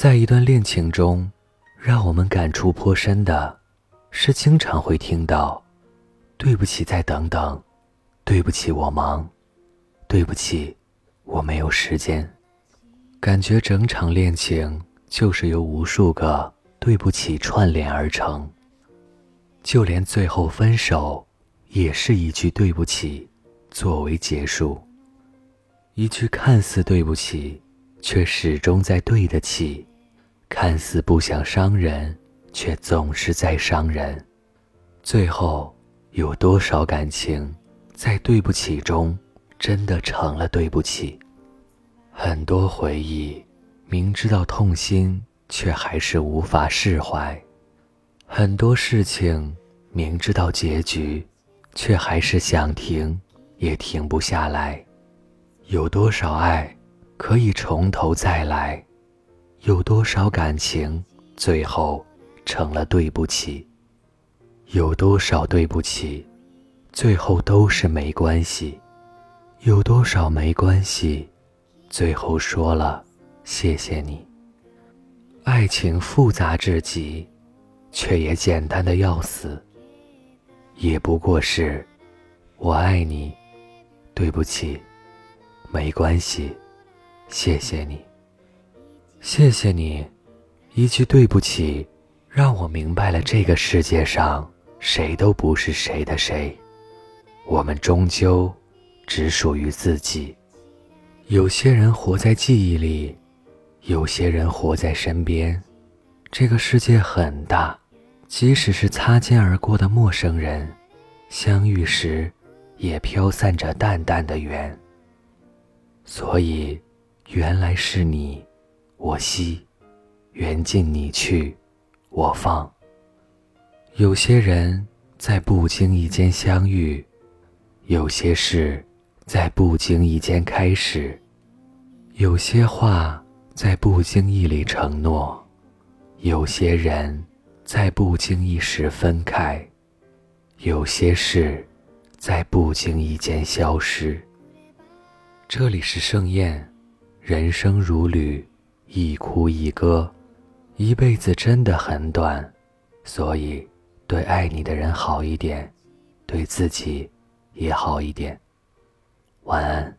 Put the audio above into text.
在一段恋情中，让我们感触颇深的，是经常会听到“对不起，再等等”，“对不起，我忙”，“对不起，我没有时间”，感觉整场恋情就是由无数个“对不起”串联而成。就连最后分手，也是一句“对不起”作为结束，一句看似对不起。却始终在对得起，看似不想伤人，却总是在伤人。最后，有多少感情，在对不起中，真的成了对不起？很多回忆，明知道痛心，却还是无法释怀；很多事情，明知道结局，却还是想停，也停不下来。有多少爱？可以从头再来，有多少感情最后成了对不起？有多少对不起，最后都是没关系？有多少没关系，最后说了谢谢你？爱情复杂至极，却也简单的要死。也不过是，我爱你，对不起，没关系。谢谢你，谢谢你，一句对不起，让我明白了这个世界上谁都不是谁的谁，我们终究只属于自己。有些人活在记忆里，有些人活在身边。这个世界很大，即使是擦肩而过的陌生人，相遇时也飘散着淡淡的缘。所以。原来是你，我惜；缘尽你去，我放。有些人在不经意间相遇，有些事在不经意间开始，有些话在不经意里承诺，有些人在不经意时分开，有些事在不经意间消失。这里是盛宴。人生如旅，一哭一歌，一辈子真的很短，所以对爱你的人好一点，对自己也好一点。晚安。